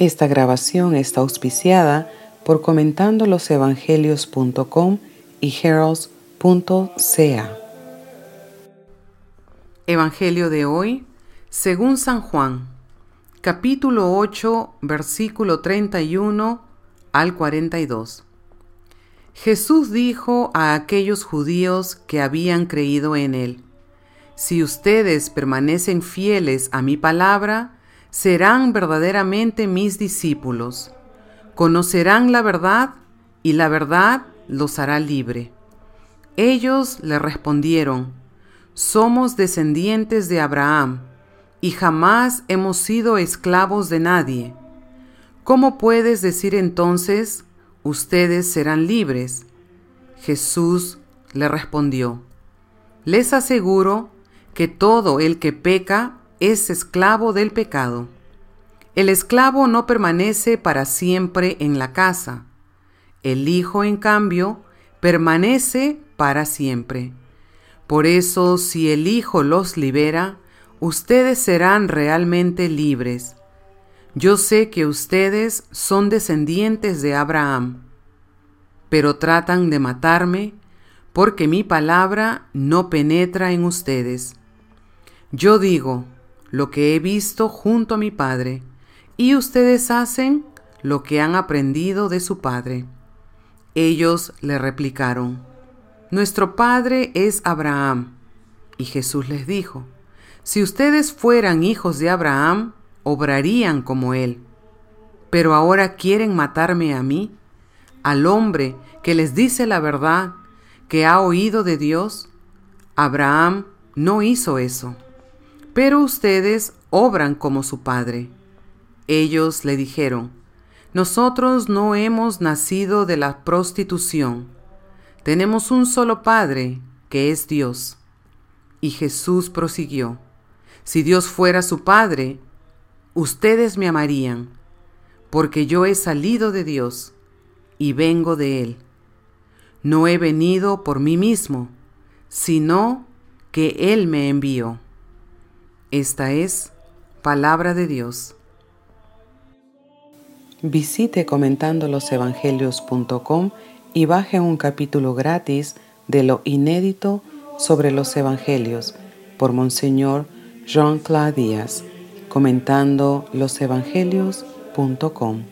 Esta grabación está auspiciada por comentandolosevangelios.com y heralds.ca. Evangelio de hoy, según San Juan, capítulo 8, versículo 31 al 42. Jesús dijo a aquellos judíos que habían creído en él, Si ustedes permanecen fieles a mi palabra, serán verdaderamente mis discípulos. Conocerán la verdad y la verdad los hará libre. Ellos le respondieron, Somos descendientes de Abraham y jamás hemos sido esclavos de nadie. ¿Cómo puedes decir entonces, ustedes serán libres? Jesús le respondió, Les aseguro que todo el que peca es esclavo del pecado. El esclavo no permanece para siempre en la casa. El Hijo, en cambio, permanece para siempre. Por eso, si el Hijo los libera, ustedes serán realmente libres. Yo sé que ustedes son descendientes de Abraham, pero tratan de matarme porque mi palabra no penetra en ustedes. Yo digo, lo que he visto junto a mi Padre, y ustedes hacen lo que han aprendido de su Padre. Ellos le replicaron, Nuestro Padre es Abraham. Y Jesús les dijo, Si ustedes fueran hijos de Abraham, obrarían como él. Pero ahora quieren matarme a mí, al hombre que les dice la verdad, que ha oído de Dios. Abraham no hizo eso pero ustedes obran como su padre. Ellos le dijeron, Nosotros no hemos nacido de la prostitución. Tenemos un solo Padre, que es Dios. Y Jesús prosiguió, Si Dios fuera su Padre, ustedes me amarían, porque yo he salido de Dios y vengo de Él. No he venido por mí mismo, sino que Él me envió. Esta es palabra de Dios. Visite comentandolosevangelios.com y baje un capítulo gratis de lo inédito sobre los evangelios por Monseñor Jean-Claude Díaz, comentando los evangelios.com.